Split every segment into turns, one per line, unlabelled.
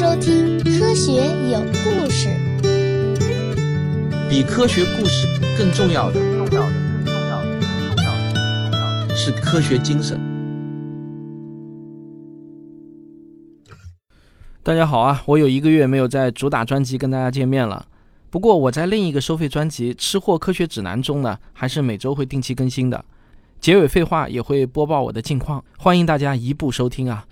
收听《科学有故事》。
比科学故事更重要的，重要的，更重要的，更重要的，是科学精神。
大家好啊！我有一个月没有在主打专辑跟大家见面了。不过我在另一个收费专辑《吃货科学指南》中呢，还是每周会定期更新的。结尾废话也会播报我的近况，欢迎大家一步收听啊！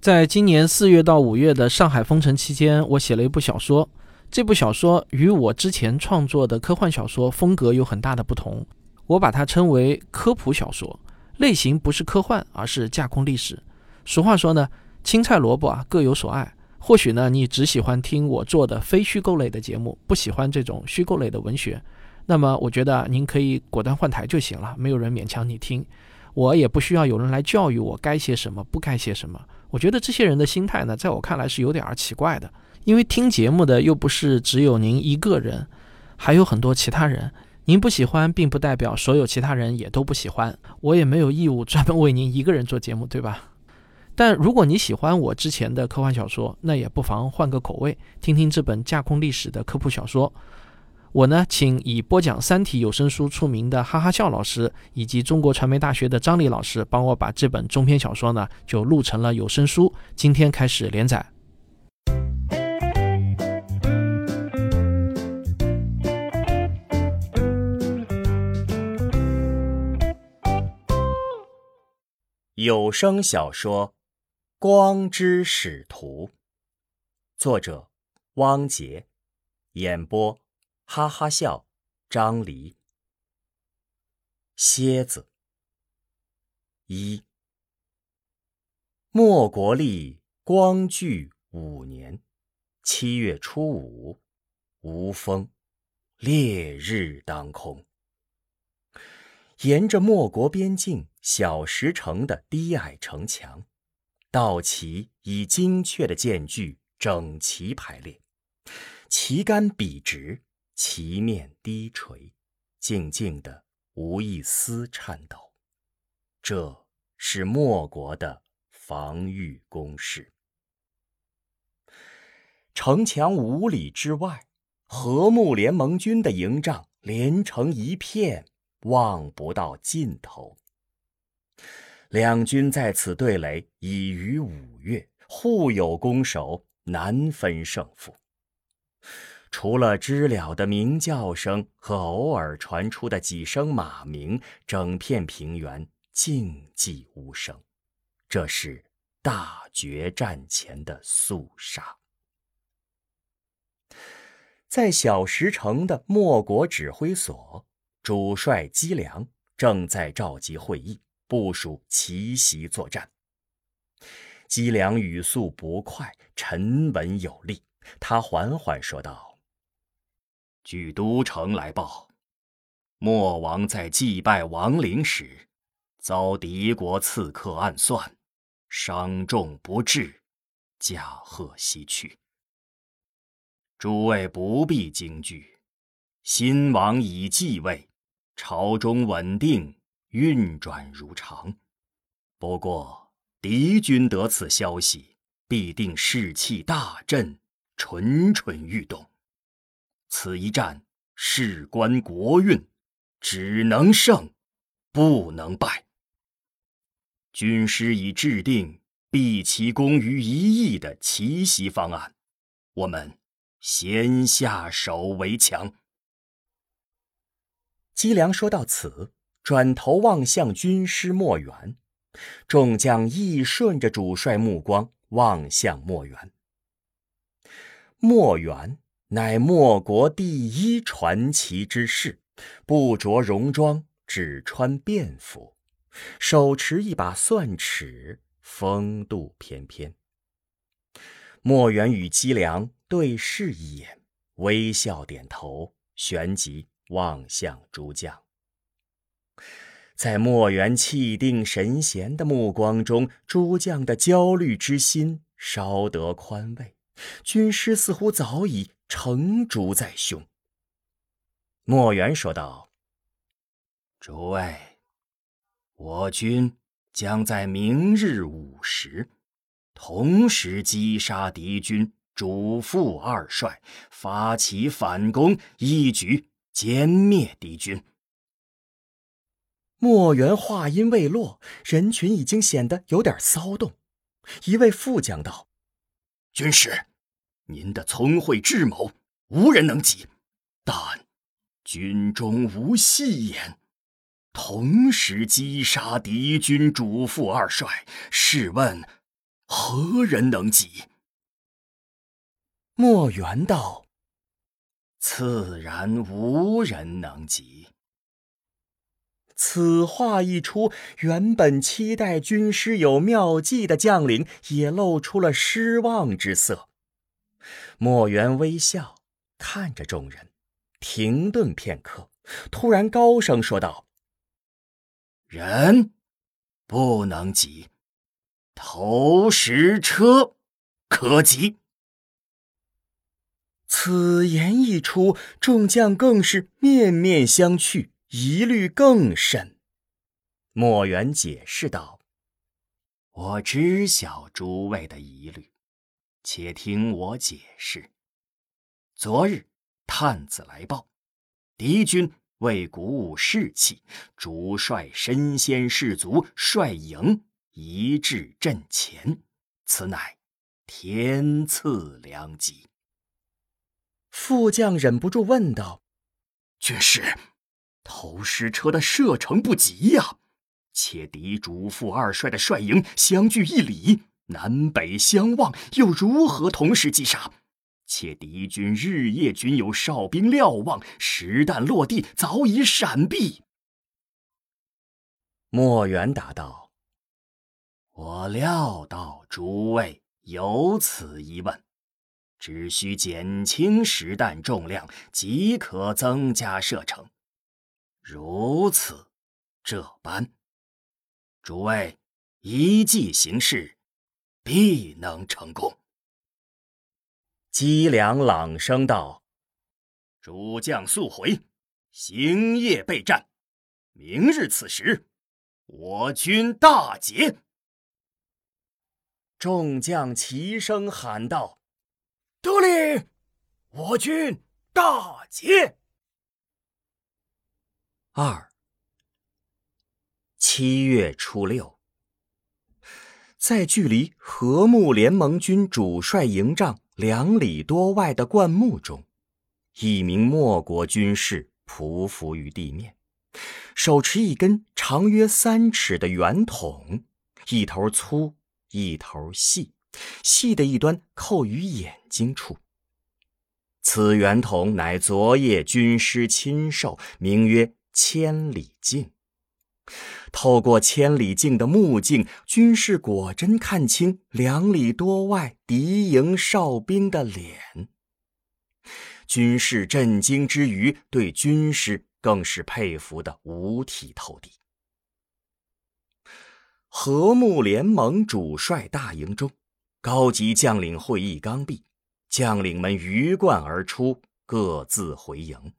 在今年四月到五月的上海封城期间，我写了一部小说。这部小说与我之前创作的科幻小说风格有很大的不同，我把它称为科普小说，类型不是科幻，而是架空历史。俗话说呢，青菜萝卜啊各有所爱。或许呢，你只喜欢听我做的非虚构类的节目，不喜欢这种虚构类的文学。那么我觉得您可以果断换台就行了，没有人勉强你听，我也不需要有人来教育我该写什么，不该写什么。我觉得这些人的心态呢，在我看来是有点儿奇怪的，因为听节目的又不是只有您一个人，还有很多其他人。您不喜欢，并不代表所有其他人也都不喜欢。我也没有义务专门为您一个人做节目，对吧？但如果你喜欢我之前的科幻小说，那也不妨换个口味，听听这本架空历史的科普小说。我呢，请以播讲《三体》有声书出名的哈哈笑老师，以及中国传媒大学的张丽老师，帮我把这本中篇小说呢，就录成了有声书。今天开始连载。
有声小说《光之使徒》，作者汪杰，演播。哈哈笑，张黎。蝎子。一。莫国历光绪五年七月初五，无风，烈日当空。沿着莫国边境小石城的低矮城墙，道旗以精确的间距整齐排列，旗杆笔直。旗面低垂，静静的，无一丝颤抖。这是莫国的防御工事。城墙五里之外，和睦联盟军的营帐连成一片，望不到尽头。两军在此对垒已逾五月，互有攻守，难分胜负。除了知了的鸣叫声和偶尔传出的几声马鸣，整片平原静寂无声。这是大决战前的肃杀。在小石城的莫国指挥所，主帅姬良正在召集会议，部署奇袭作战。姬良语速不快，沉稳有力。他缓缓说道。据都城来报，莫王在祭拜亡灵时，遭敌国刺客暗算，伤重不治，驾鹤西去。诸位不必惊惧，新王已继位，朝中稳定，运转如常。不过敌军得此消息，必定士气大振，蠢蠢欲动。此一战事关国运，只能胜，不能败。军师已制定毕其功于一役的奇袭方案，我们先下手为强。姬良说到此，转头望向军师莫元，众将亦顺着主帅目光望向莫元。莫元。乃莫国第一传奇之士，不着戎装，只穿便服，手持一把算尺，风度翩翩。莫元与姬良对视一眼，微笑点头，旋即望向诸将。在莫元气定神闲的目光中，诸将的焦虑之心稍得宽慰。军师似乎早已。成竹在胸。莫元说道：“诸位，我军将在明日午时
同时击杀敌军主副二帅，发起反攻，一举歼灭敌军。
莫元话音未落，人群已经显得有点骚动。一位副将道：“
军师，您的聪慧智谋，无人能及。但军中无戏言，同时击杀敌军主副二帅，试问何人能及？”
莫元道：“
自然无人能及。”
此话一出，原本期待军师有妙计的将领也露出了失望之色。莫元微笑看着众人，停顿片刻，突然高声说道：“
人不能急，投石车可急。”
此言一出，众将更是面面相觑。疑虑更甚，
莫元解释道：“我知晓诸位的疑虑，且听我解释。昨日探子来报，敌军为鼓舞士气，主帅身先士卒，率营移至阵前，此乃天赐良机。”
副将忍不住问道：“
军师。”投石车的射程不及呀，且敌主副二帅的帅营相距一里，南北相望，又如何同时击杀？且敌军日夜均有哨兵瞭望，实弹落地早已闪避。
莫元答道：“
我料到诸位有此疑问，只需减轻实弹重量，即可增加射程。”如此，这般，诸位依计行事，必能成功。
姬良朗声道：“
诸将速回，星夜备战。明日此时，我军大捷。”
众将齐声喊道：“
得令！我军大捷！”
二七月初六，在距离和睦联盟军主帅营帐两里多外的灌木中，一名莫国军士匍匐于地面，手持一根长约三尺的圆筒，一头粗，一头细，细的一端扣于眼睛处。此圆筒乃昨夜军师亲授，名曰。千里镜，透过千里镜的目镜，军士果真看清两里多外敌营哨兵的脸。军士震惊之余，对军师更是佩服的五体投地。和睦联盟主帅大营中，高级将领会议刚毕，将领们鱼贯而出，各自回营。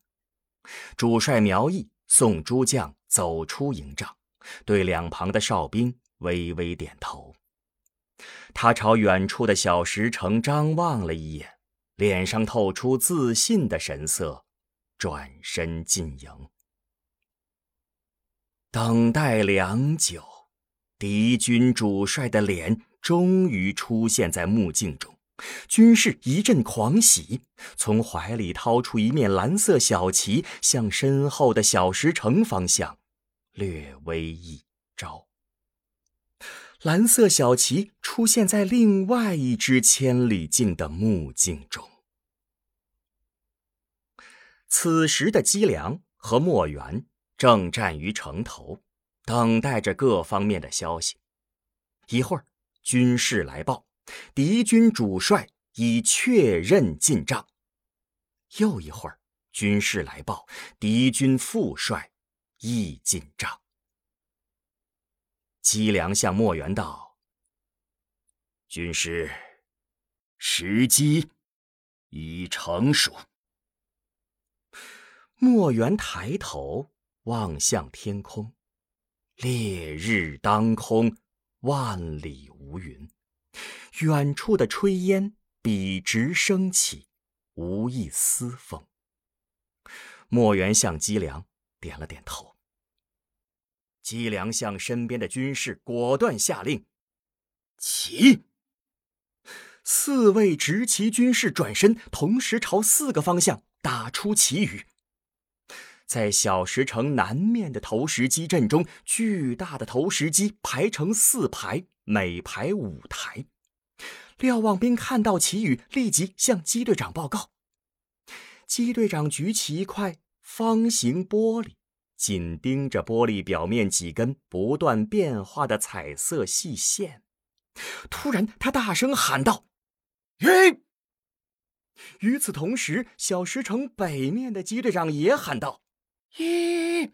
主帅苗毅。宋诸将走出营帐，对两旁的哨兵微微点头。他朝远处的小石城张望了一眼，脸上透出自信的神色，转身进营。等待良久，敌军主帅的脸终于出现在目镜中。军士一阵狂喜，从怀里掏出一面蓝色小旗，向身后的小石城方向略微一招。蓝色小旗出现在另外一只千里镜的目镜中。此时的姬良和莫元正站于城头，等待着各方面的消息。一会儿，军士来报。敌军主帅已确认进帐。又一会儿，军士来报，敌军副帅亦进帐。姬良向莫元道：“军师，时机已成熟。”莫元抬头望向天空，烈日当空，万里无云。远处的炊烟笔直升起，无一丝风。莫元向姬良点了点头。姬良向身边的军士果断下令：“起！”四位执旗军士转身，同时朝四个方向打出旗语。在小石城南面的投石机阵中，巨大的投石机排成四排，每排五台。瞭望兵看到旗语，立即向姬队长报告。姬队长举起一块方形玻璃，紧盯着玻璃表面几根不断变化的彩色细线。突然，他大声喊道：“吁！”与此同时，小石城北面的机队长也喊道。一，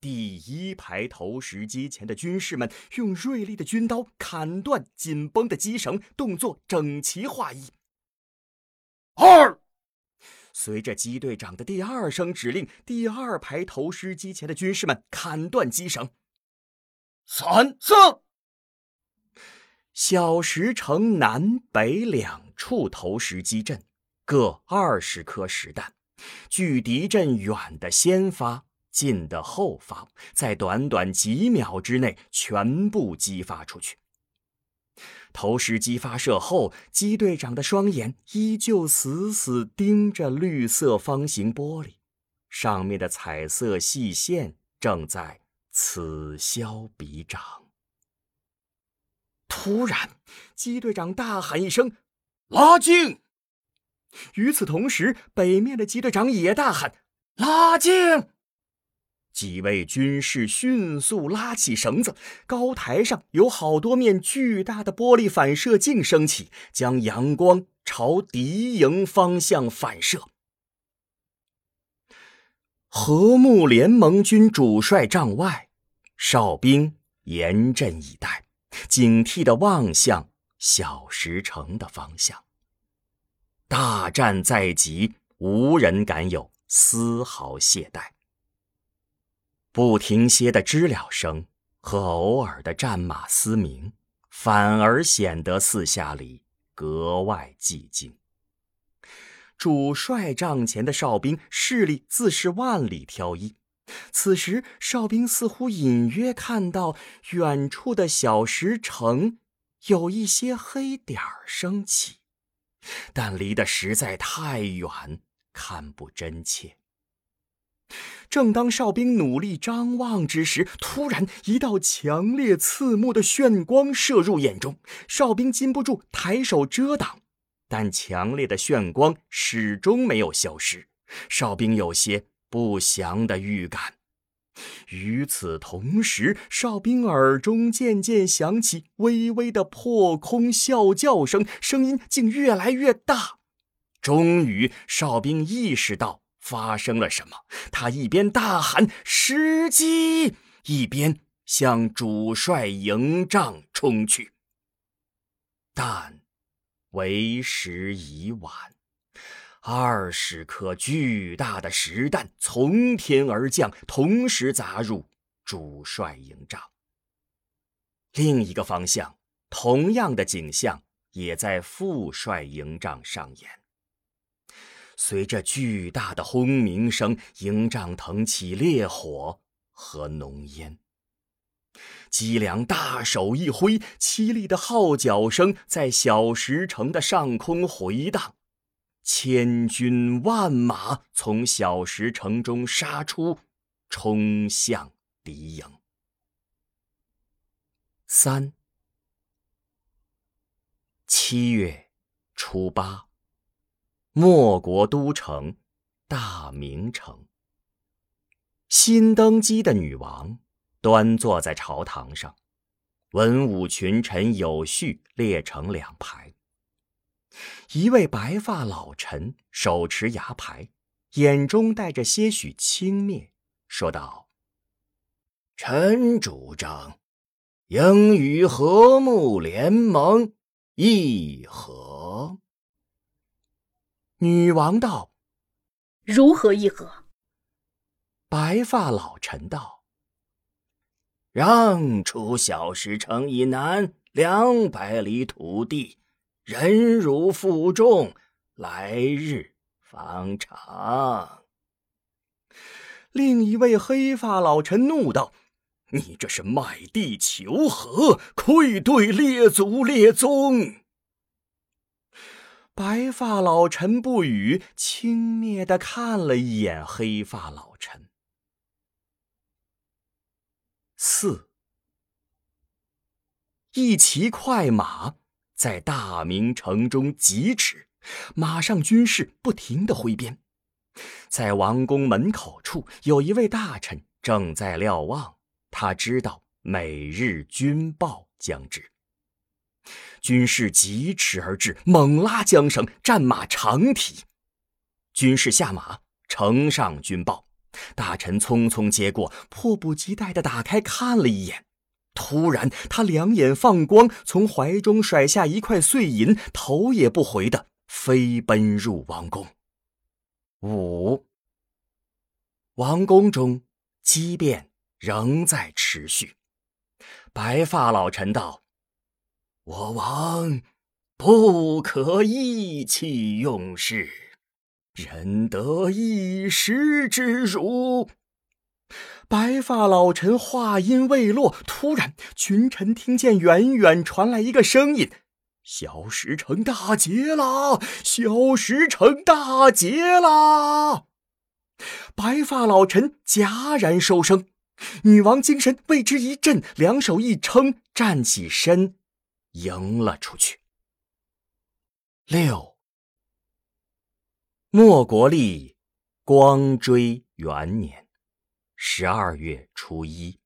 第一排投石机前的军士们用锐利的军刀砍断紧绷的机绳，动作整齐划一。二，随着机队长的第二声指令，第二排投石机前的军士们砍断机绳。三四，小石城南北两处投石机阵各二十颗石弹。距敌阵远的先发，近的后发，在短短几秒之内全部激发出去。投石机发射后，机队长的双眼依旧死死盯着绿色方形玻璃，上面的彩色细线正在此消彼长。突然，机队长大喊一声：“拉镜！”与此同时，北面的机队长也大喊：“拉镜！”几位军士迅速拉起绳子，高台上有好多面巨大的玻璃反射镜升起，将阳光朝敌营方向反射。和睦联盟军主帅帐外，哨兵严阵以待，警惕地望向小石城的方向。大战在即，无人敢有丝毫懈怠。不停歇的知了声和偶尔的战马嘶鸣，反而显得四下里格外寂静。主帅帐前的哨兵视力自是万里挑一，此时哨兵似乎隐约看到远处的小石城有一些黑点儿升起。但离得实在太远，看不真切。正当哨兵努力张望之时，突然一道强烈刺目的炫光射入眼中，哨兵禁不住抬手遮挡，但强烈的炫光始终没有消失。哨兵有些不祥的预感。与此同时，哨兵耳中渐渐响起微微的破空啸叫声，声音竟越来越大。终于，哨兵意识到发生了什么，他一边大喊“时机”，一边向主帅营帐冲去。但为时已晚。二十颗巨大的石弹从天而降，同时砸入主帅营帐。另一个方向，同样的景象也在副帅营帐上演。随着巨大的轰鸣声，营帐腾起烈火和浓烟。姬良大手一挥，凄厉的号角声在小石城的上空回荡。千军万马从小石城中杀出，冲向敌营。三七月初八，莫国都城大明城。新登基的女王端坐在朝堂上，文武群臣有序列成两排。一位白发老臣手持牙牌，眼中带着些许轻蔑，说道：“
臣主张，应与和睦联盟议和。”
女王道：“
如何议和？”
白发老臣道：“
让出小石城以南两百里土地，忍辱负重，来日方长。”
另一位黑发老臣怒道：“你这是卖地求和，愧对列祖列宗！”白发老臣不语，轻蔑的看了一眼黑发老臣。四，一骑快马在大明城中疾驰，马上军士不停的挥鞭。在王宫门口处，有一位大臣正在瞭望。他知道每日军报将至，军士疾驰而至，猛拉缰绳，战马长蹄。军士下马，呈上军报。大臣匆匆接过，迫不及待地打开看了一眼。突然，他两眼放光，从怀中甩下一块碎银，头也不回地飞奔入王宫。五，王宫中激变仍在持续。白发老臣道：“
我王不可意气用事，忍得一时之辱。”
白发老臣话音未落，突然群臣听见远远传来一个声音。小石城大捷啦！小石城大捷啦！白发老臣戛然收声，女王精神为之一振，两手一撑，站起身，迎了出去。六，莫国立光追元年十二月初一，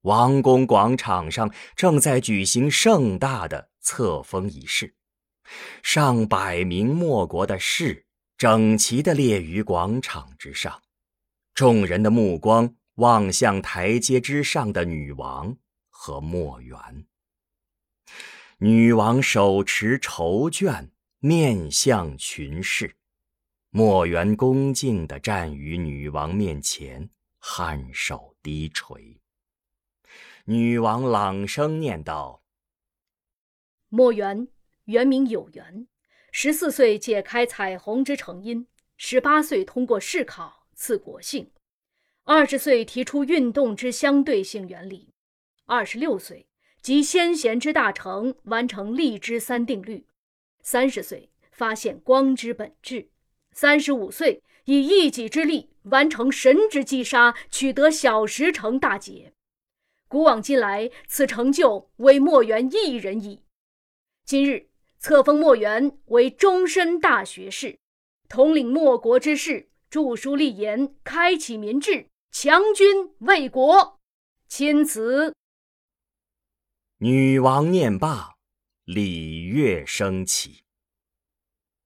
王宫广场上正在举行盛大的。册封仪式，上百名莫国的士整齐的列于广场之上，众人的目光望向台阶之上的女王和莫元。女王手持绸绢，面向群士，墨元恭敬地站于女王面前，颔首低垂。女王朗声念道。
墨元，原名有元，十四岁解开彩虹之成因，十八岁通过试考赐国姓，二十岁提出运动之相对性原理，二十六岁集先贤之大成，完成力之三定律，三十岁发现光之本质，三十五岁以一己之力完成神之击杀，取得小石成大捷。古往今来，此成就为莫元一人矣。今日册封莫元为终身大学士，统领莫国之事，著书立言，开启民智，强军卫国。钦此。
女王念罢，礼乐升起。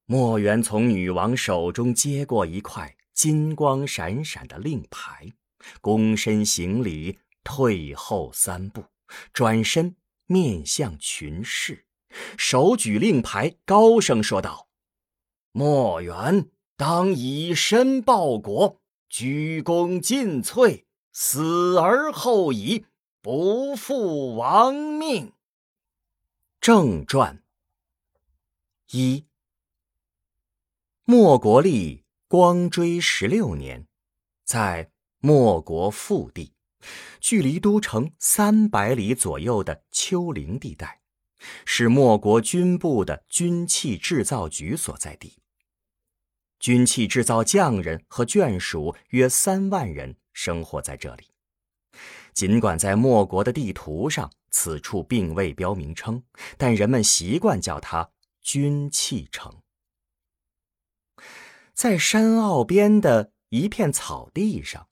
莫元从女王手中接过一块金光闪闪的令牌，躬身行礼，退后三步，转身面向群士。手举令牌，高声说道：“
莫元当以身报国，鞠躬尽瘁，死而后已，不负亡命。”
正传一，莫国立光追十六年，在莫国腹地，距离都城三百里左右的丘陵地带。是莫国军部的军器制造局所在地。军器制造匠人和眷属约三万人生活在这里。尽管在莫国的地图上，此处并未标名称，但人们习惯叫它军器城。在山坳边的一片草地上，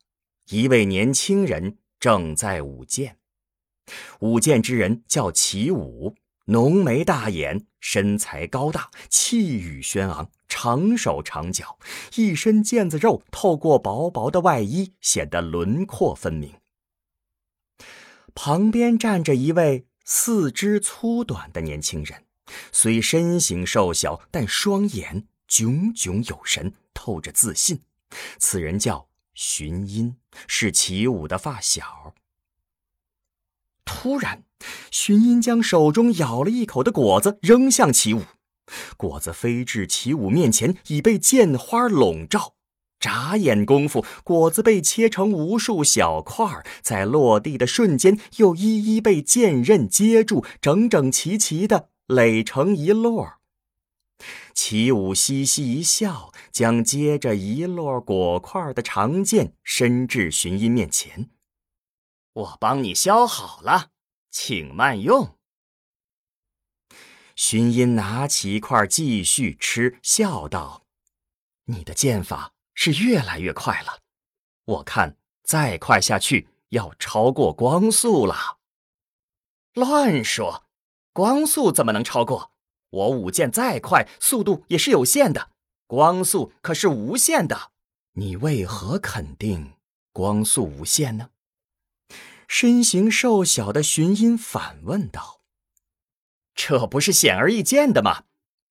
一位年轻人正在舞剑。舞剑之人叫齐武。浓眉大眼，身材高大，气宇轩昂，长手长脚，一身腱子肉透过薄薄的外衣，显得轮廓分明。旁边站着一位四肢粗短的年轻人，虽身形瘦小，但双眼炯炯有神，透着自信。此人叫荀音，是齐武的发小。突然，荀音将手中咬了一口的果子扔向齐武，果子飞至齐武面前，已被剑花笼罩。眨眼功夫，果子被切成无数小块儿，在落地的瞬间，又一一被剑刃接住，整整齐齐的垒成一摞。齐武嘻嘻一笑，将接着一摞果块的长剑伸至荀音面前：“
我帮你削好了，请慢用。”
荀音拿起一块继续吃，笑道：“你的剑法。”是越来越快了，我看再快下去要超过光速了。
乱说，光速怎么能超过？我舞剑再快，速度也是有限的，光速可是无限的。
你为何肯定光速无限呢？身形瘦小的寻音反问道：“
这不是显而易见的吗？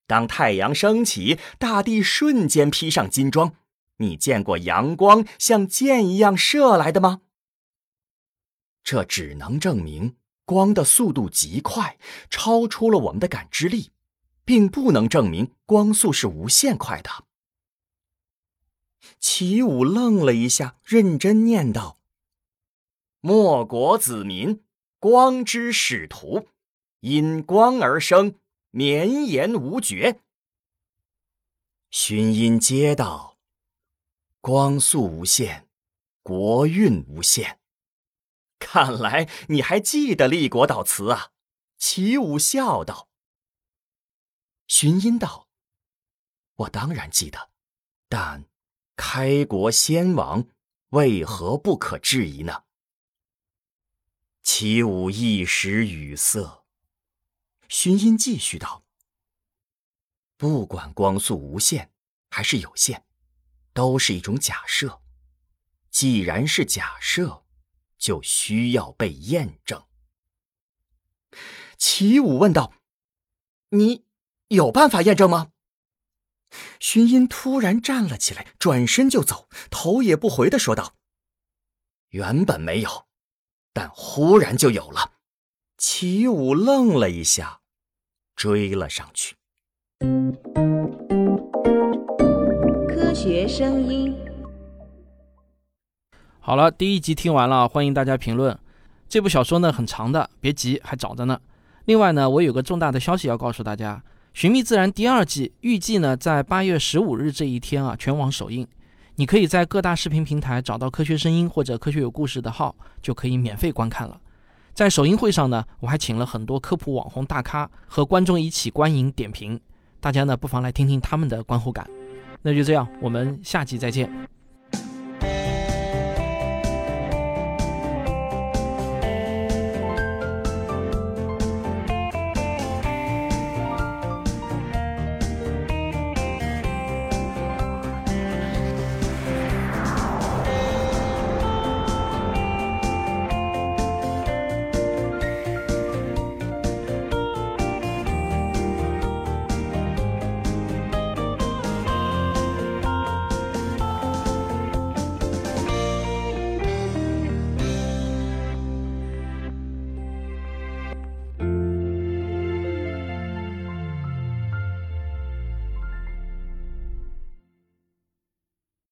当太阳升起，大地瞬间披上金装。”你见过阳光像箭一样射来的吗？
这只能证明光的速度极快，超出了我们的感知力，并不能证明光速是无限快的。齐武愣了一下，认真念道：“
莫国子民，光之使徒，因光而生，绵延无绝。”
寻音接道。光速无限，国运无限。
看来你还记得立国祷词啊？齐武笑道。
荀音道：“我当然记得，但开国先王为何不可质疑呢？”齐武一时语塞。荀音继续道：“不管光速无限还是有限。”都是一种假设，既然是假设，就需要被验证。
齐武问道：“你有办法验证吗？”
寻音突然站了起来，转身就走，头也不回的说道：“
原本没有，但忽然就有了。”
齐武愣了一下，追了上去。
学声音。
好了，第一集听完了，欢迎大家评论。这部小说呢很长的，别急，还早着呢。另外呢，我有个重大的消息要告诉大家，《寻觅自然》第二季预计呢在八月十五日这一天啊全网首映。你可以在各大视频平台找到《科学声音》或者《科学有故事》的号，就可以免费观看了。在首映会上呢，我还请了很多科普网红大咖和观众一起观影点评，大家呢不妨来听听他们的观后感。那就这样，我们下期再见。